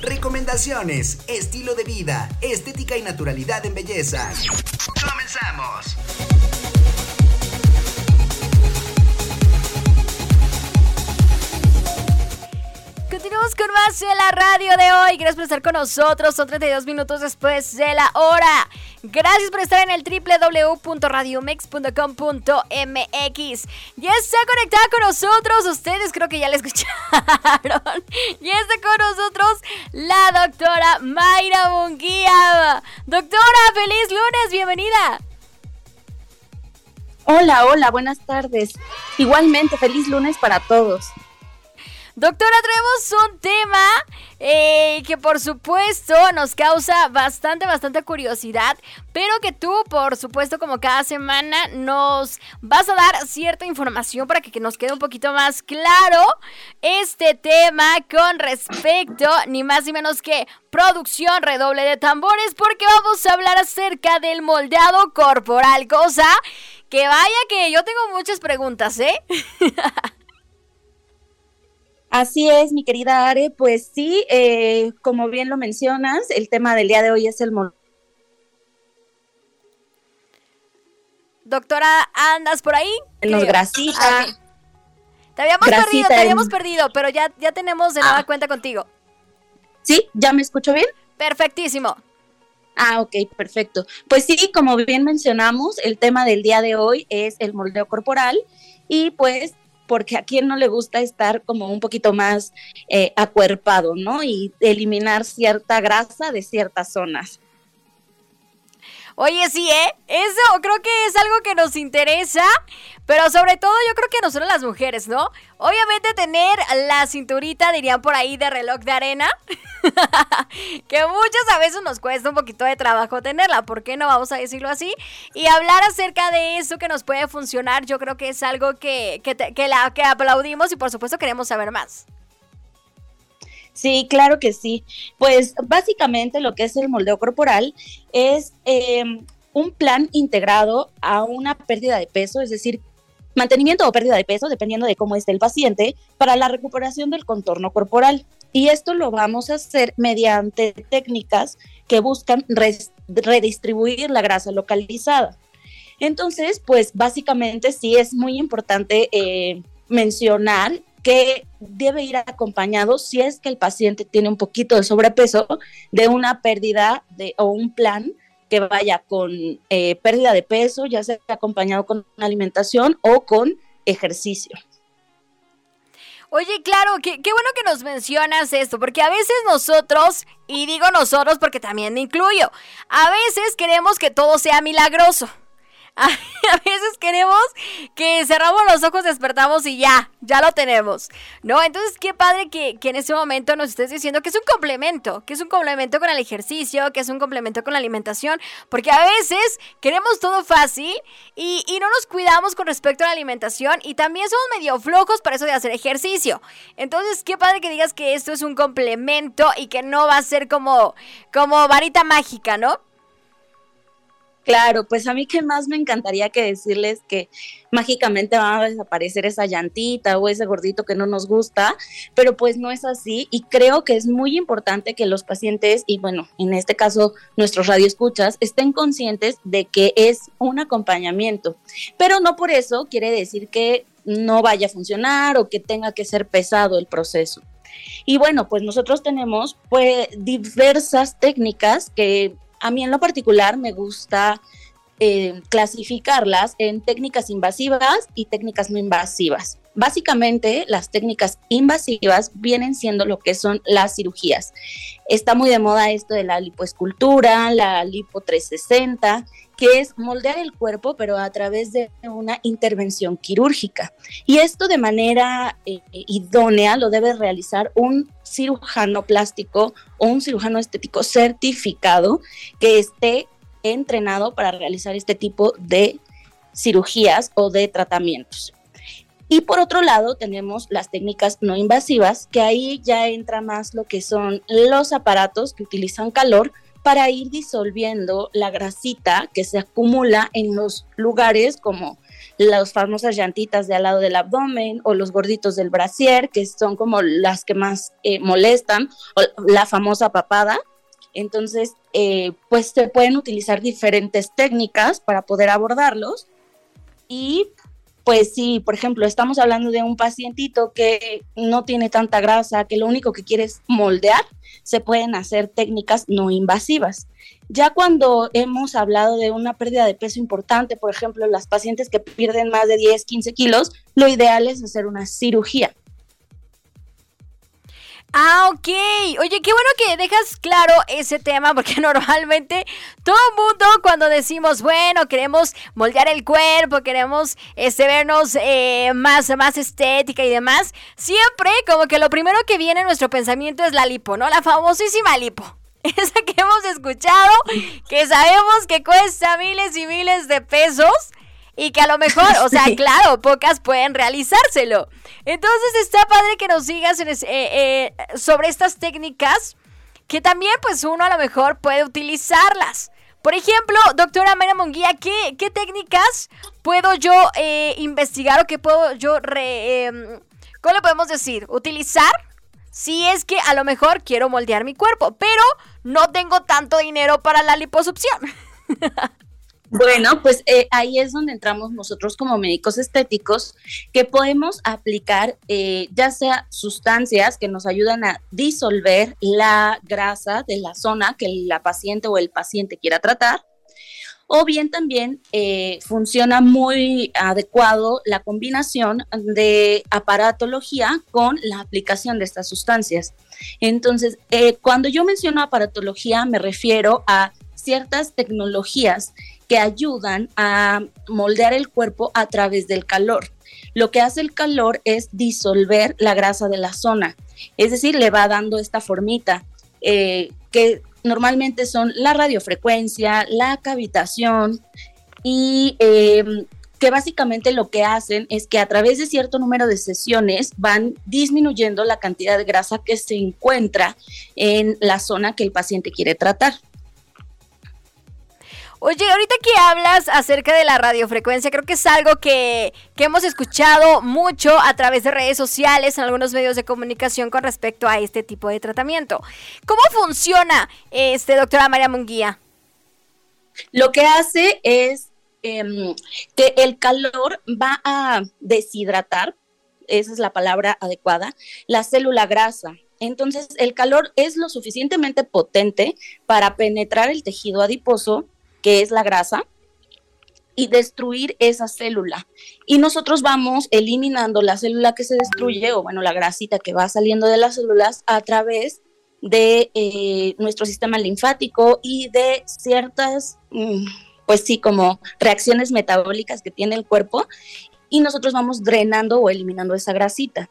recomendaciones, estilo de vida, estética y naturalidad en belleza. ¡Comenzamos! Con más de la radio de hoy. Gracias por estar con nosotros. Son 32 minutos después de la hora. Gracias por estar en el www.radiomex.com.mx. Ya está conectada con nosotros. Ustedes creo que ya la escucharon. Ya está con nosotros la doctora Mayra Munguía. Doctora, feliz lunes. Bienvenida. Hola, hola, buenas tardes. Igualmente, feliz lunes para todos. Doctora, traemos un tema eh, que por supuesto nos causa bastante, bastante curiosidad, pero que tú, por supuesto, como cada semana, nos vas a dar cierta información para que, que nos quede un poquito más claro este tema con respecto, ni más ni menos que producción redoble de tambores, porque vamos a hablar acerca del moldeado corporal, cosa que vaya que yo tengo muchas preguntas, ¿eh? Así es, mi querida Are, pues sí, eh, como bien lo mencionas, el tema del día de hoy es el Doctora, ¿andas por ahí? Los grasitas. Ah, te habíamos perdido, te habíamos perdido, pero ya, ya tenemos de nueva ah. cuenta contigo. ¿Sí? ¿Ya me escucho bien? Perfectísimo. Ah, ok, perfecto. Pues sí, como bien mencionamos, el tema del día de hoy es el moldeo corporal y pues porque a quien no le gusta estar como un poquito más eh, acuerpado, ¿no? Y eliminar cierta grasa de ciertas zonas. Oye, sí, ¿eh? Eso creo que es algo que nos interesa, pero sobre todo yo creo que nosotros las mujeres, ¿no? Obviamente tener la cinturita, dirían por ahí, de reloj de arena, que muchas a veces nos cuesta un poquito de trabajo tenerla, ¿por qué no vamos a decirlo así? Y hablar acerca de eso que nos puede funcionar, yo creo que es algo que, que, la, que aplaudimos y por supuesto queremos saber más. Sí, claro que sí. Pues básicamente lo que es el moldeo corporal es em, un plan integrado a una pérdida de peso, es decir, mantenimiento o pérdida de peso, dependiendo de cómo esté el paciente, para la recuperación del contorno corporal. Y esto lo vamos a hacer mediante técnicas que buscan redistribuir la grasa localizada. Entonces, pues básicamente sí es muy importante eh, mencionar que debe ir acompañado, si es que el paciente tiene un poquito de sobrepeso, de una pérdida de, o un plan que vaya con eh, pérdida de peso, ya sea acompañado con alimentación o con ejercicio. Oye, claro, qué, qué, bueno que nos mencionas esto, porque a veces nosotros, y digo nosotros porque también me incluyo, a veces queremos que todo sea milagroso. a veces queremos que cerramos los ojos, despertamos y ya, ya lo tenemos, ¿no? Entonces, qué padre que, en ese momento nos estés diciendo que es un complemento, que es un complemento con el ejercicio, que es un complemento con la alimentación, porque a veces queremos todo fácil y, y no nos cuidamos con respecto a la alimentación y también somos medio flojos para eso de hacer ejercicio. Entonces, qué padre que digas que esto es un complemento y que no va a ser como, como varita mágica, ¿no? Claro, pues a mí que más me encantaría que decirles que mágicamente va a desaparecer esa llantita o ese gordito que no nos gusta, pero pues no es así y creo que es muy importante que los pacientes y bueno, en este caso nuestros radioescuchas estén conscientes de que es un acompañamiento, pero no por eso quiere decir que no vaya a funcionar o que tenga que ser pesado el proceso. Y bueno, pues nosotros tenemos pues diversas técnicas que a mí en lo particular me gusta eh, clasificarlas en técnicas invasivas y técnicas no invasivas. Básicamente, las técnicas invasivas vienen siendo lo que son las cirugías. Está muy de moda esto de la lipoescultura, la lipo 360, que es moldear el cuerpo, pero a través de una intervención quirúrgica. Y esto de manera eh, idónea lo debe realizar un cirujano plástico o un cirujano estético certificado que esté entrenado para realizar este tipo de cirugías o de tratamientos. Y por otro lado tenemos las técnicas no invasivas, que ahí ya entra más lo que son los aparatos que utilizan calor para ir disolviendo la grasita que se acumula en los lugares como las famosas llantitas de al lado del abdomen o los gorditos del brasier, que son como las que más eh, molestan, o la famosa papada. Entonces, eh, pues se pueden utilizar diferentes técnicas para poder abordarlos. Y pues si, por ejemplo, estamos hablando de un pacientito que no tiene tanta grasa, que lo único que quiere es moldear, se pueden hacer técnicas no invasivas. Ya cuando hemos hablado de una pérdida de peso importante, por ejemplo, las pacientes que pierden más de 10, 15 kilos, lo ideal es hacer una cirugía. Ah, ok. Oye, qué bueno que dejas claro ese tema porque normalmente todo mundo cuando decimos, bueno, queremos moldear el cuerpo, queremos este, vernos eh, más, más estética y demás, siempre como que lo primero que viene en nuestro pensamiento es la lipo, ¿no? La famosísima lipo. Esa que hemos escuchado, que sabemos que cuesta miles y miles de pesos y que a lo mejor, o sea, claro, pocas pueden realizárselo. Entonces está padre que nos sigas eh, eh, sobre estas técnicas que también pues uno a lo mejor puede utilizarlas. Por ejemplo, doctora María Monguía, ¿qué, ¿qué, técnicas puedo yo eh, investigar o qué puedo yo, re, em, ¿cómo le podemos decir? Utilizar si es que a lo mejor quiero moldear mi cuerpo, pero no tengo tanto dinero para la liposucción. Bueno, pues eh, ahí es donde entramos nosotros como médicos estéticos, que podemos aplicar eh, ya sea sustancias que nos ayudan a disolver la grasa de la zona que la paciente o el paciente quiera tratar, o bien también eh, funciona muy adecuado la combinación de aparatología con la aplicación de estas sustancias. Entonces, cuando yo menciono aparatología, me refiero a ciertas tecnologías que ayudan a moldear el cuerpo a través del calor. Lo que hace el calor es disolver la grasa de la zona, es decir, le va dando esta formita eh, que normalmente son la radiofrecuencia, la cavitación y em, que básicamente lo que hacen es que a través de cierto número de sesiones van disminuyendo la cantidad de grasa que se encuentra en la zona que el paciente quiere tratar. Oye, ahorita que hablas acerca de la radiofrecuencia, creo que es algo que, hemos escuchado mucho a través de redes sociales, en algunos medios de comunicación con respecto a este tipo de tratamiento. ¿Cómo funciona, este, doctora María Munguía? Lo que hace es em, que el calor va a deshidratar, esa es la palabra adecuada, la célula grasa. Entonces, el calor es lo suficientemente potente para penetrar el tejido adiposo que es la grasa, y destruir esa célula. Y nosotros vamos eliminando la célula que se destruye, o bueno, la grasita que va saliendo de las células a través de eh, nuestro sistema linfático y de ciertas, mm, pues sí, como reacciones metabólicas que tiene el cuerpo, y nosotros vamos drenando o eliminando esa grasita.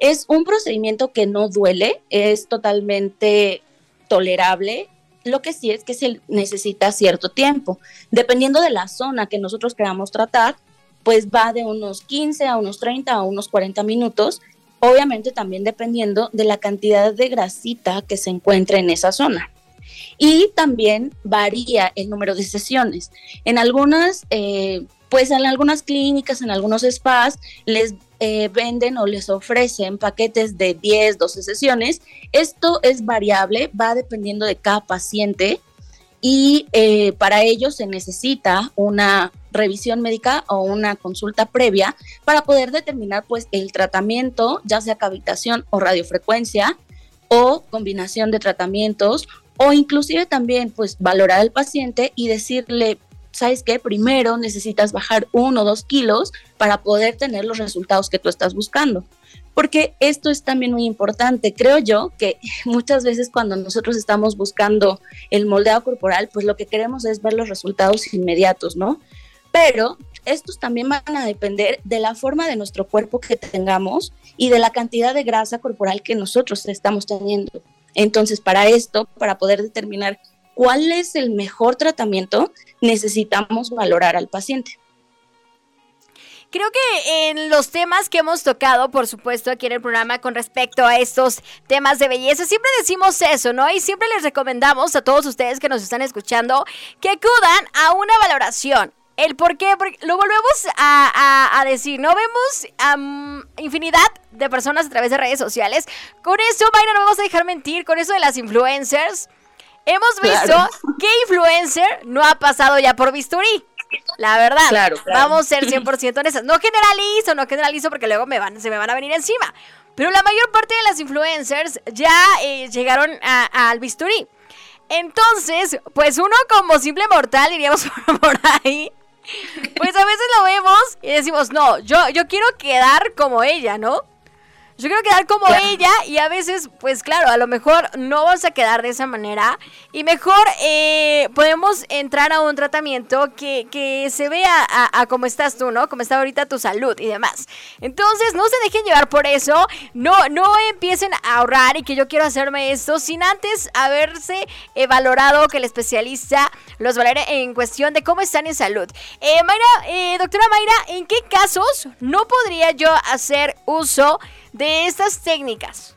Es un procedimiento que no duele, es totalmente tolerable lo que sí es que se necesita cierto tiempo. Dependiendo de la zona que nosotros queramos tratar, pues va de unos 15 a unos 30 a unos 40 minutos, obviamente también dependiendo de la cantidad de grasita que se encuentra en esa zona. Y también varía el número de sesiones. En algunas, eh, pues en algunas clínicas, en algunos spas, les eh, venden o les ofrecen paquetes de 10, 12 sesiones. Esto es variable, va dependiendo de cada paciente y eh, para ello se necesita una revisión médica o una consulta previa para poder determinar pues el tratamiento, ya sea cavitación o radiofrecuencia o combinación de tratamientos o inclusive también pues valorar al paciente y decirle ¿sabes qué? Primero necesitas bajar uno o dos kilos para poder tener los resultados que tú estás buscando. Porque esto es también muy importante. Creo yo que muchas veces cuando nosotros estamos buscando el moldeado corporal, pues lo que queremos es ver los resultados inmediatos, ¿no? Pero estos también van a depender de la forma de nuestro cuerpo que tengamos y de la cantidad de grasa corporal que nosotros estamos teniendo. Entonces, para esto, para poder determinar cuál es el mejor tratamiento, necesitamos valorar al paciente. Creo que en los temas que hemos tocado, por supuesto, aquí en el programa con respecto a estos temas de belleza, siempre decimos eso, ¿no? Y siempre les recomendamos a todos ustedes que nos están escuchando que acudan a una valoración el por qué, lo volvemos a, decir, no vemos infinidad de personas a través de redes sociales. Con eso, Mayra, no vamos a dejar mentir, con eso de las influencers. Hemos visto que influencer no ha pasado ya por bisturí. La verdad, claro, vamos a ser 100% honestas. No generalizo, no generalizo porque luego me van, se me van a venir encima. Pero la mayor parte de las influencers ya eh, llegaron al bisturí. Entonces, pues uno como simple mortal, diríamos por ahí, pues a veces lo vemos y decimos, no, yo, yo quiero quedar como ella, ¿no? Yo quiero quedar como ella y a veces, pues claro, a lo mejor no vas a quedar de esa manera y mejor eh, podemos entrar a un tratamiento que, que se vea a, cómo estás tú, ¿no? Cómo está ahorita tu salud y demás. Entonces, no se dejen llevar por eso, no, no empiecen a ahorrar y que yo quiero hacerme esto sin antes haberse eh, valorado que el especialista los valore en cuestión de cómo están en salud. Eh, Mayra, doctora Mayra, ¿en qué casos no podría yo hacer uso de estas técnicas?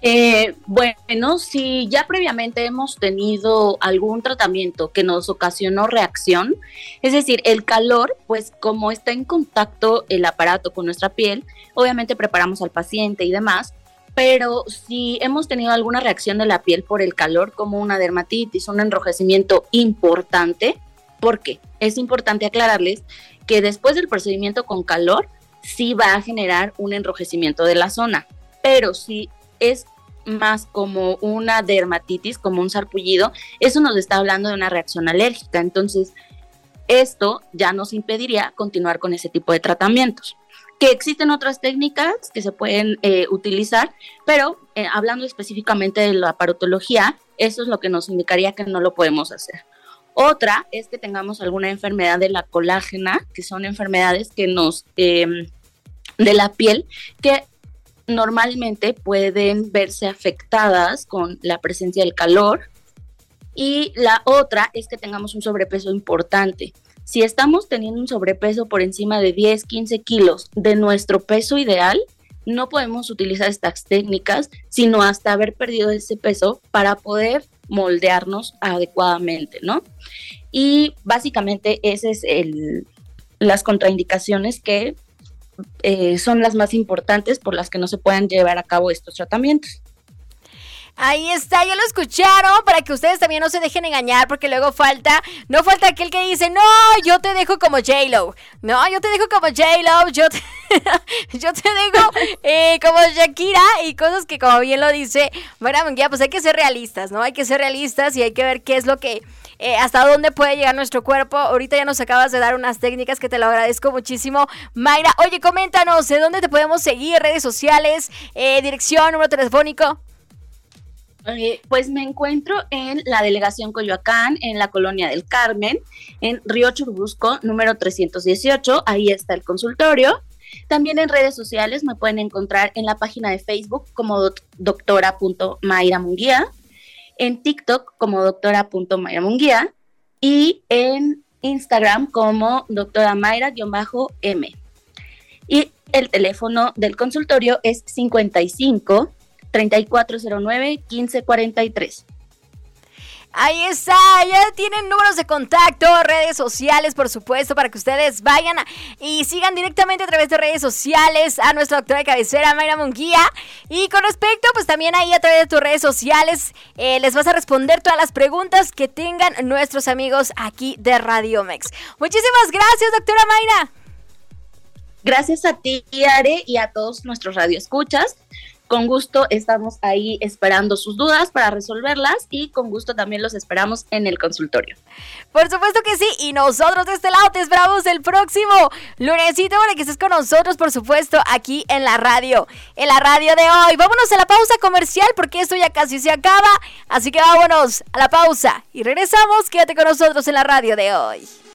Eh, bueno, si ya previamente hemos tenido algún tratamiento que nos ocasionó reacción, es decir, el calor, pues como está en contacto el aparato con nuestra piel, obviamente preparamos al paciente y demás, pero si hemos tenido alguna reacción de la piel por el calor, como una dermatitis, un enrojecimiento importante, ¿por qué? Es importante aclararles que después del procedimiento con calor, sí va a generar un enrojecimiento de la zona, pero si es más como una dermatitis, como un sarpullido, eso nos está hablando de una reacción alérgica. Entonces, esto ya nos impediría continuar con ese tipo de tratamientos. Que existen otras técnicas que se pueden eh, utilizar, pero eh, hablando específicamente de la parotología, eso es lo que nos indicaría que no lo podemos hacer. Otra es que tengamos alguna enfermedad de la colágena, que son enfermedades que nos em, de la piel que normalmente pueden verse afectadas con la presencia del calor. Y la otra es que tengamos un sobrepeso importante. Si estamos teniendo un sobrepeso por encima de 10, 15 kilos de nuestro peso ideal, no podemos utilizar estas técnicas, sino hasta haber perdido ese peso para poder moldearnos adecuadamente, ¿no? Y básicamente esas es las contraindicaciones que eh, son las más importantes por las que no se puedan llevar a cabo estos tratamientos. Ahí está, ya lo escucharon para que ustedes también no se dejen engañar porque luego falta, no falta aquel que dice, no, yo te dejo como J-Lo, no, yo te dejo como J-Lo, yo te, yo te dejo eh, como Shakira y cosas que como bien lo dice, bueno, pues hay que ser realistas, ¿no? Hay que ser realistas y hay que ver qué es lo que eh, hasta dónde puede llegar nuestro cuerpo. Ahorita ya nos acabas de dar unas técnicas que te lo agradezco muchísimo. Mayra, oye, coméntanos, ¿de dónde te podemos seguir? Redes sociales, eh, dirección, número telefónico. pues me encuentro en la delegación Coyoacán, en la colonia del Carmen, en Río Churubusco, número 318. Ahí está el consultorio. También en redes sociales me pueden encontrar en la página de Facebook como doctora.mayra Munguía en TikTok como doctora.mayra y en Instagram como doctora Mayra-M. Y el teléfono del consultorio es 55 3409 1543. Ahí está, ya tienen números de contacto, redes sociales, por supuesto, para que ustedes vayan y sigan directamente a través de redes sociales a nuestra doctora de cabecera, Mayra Munguía. Y con respecto, pues también ahí a través de tus redes sociales eh, les vas a responder todas las preguntas que tengan nuestros amigos aquí de Radio Mex. Muchísimas gracias, doctora Mayra. Gracias a ti, Are, y a todos nuestros radioescuchas. Con gusto estamos ahí esperando sus dudas para resolverlas y con gusto también los esperamos en el consultorio. Por supuesto que sí, y nosotros de este lado te esperamos el próximo lunesito para que estés con nosotros, por supuesto, aquí en la radio, en la radio de hoy. Vámonos a la pausa comercial porque esto ya casi se acaba, así que vámonos a la pausa y regresamos, quédate con nosotros en la radio de hoy.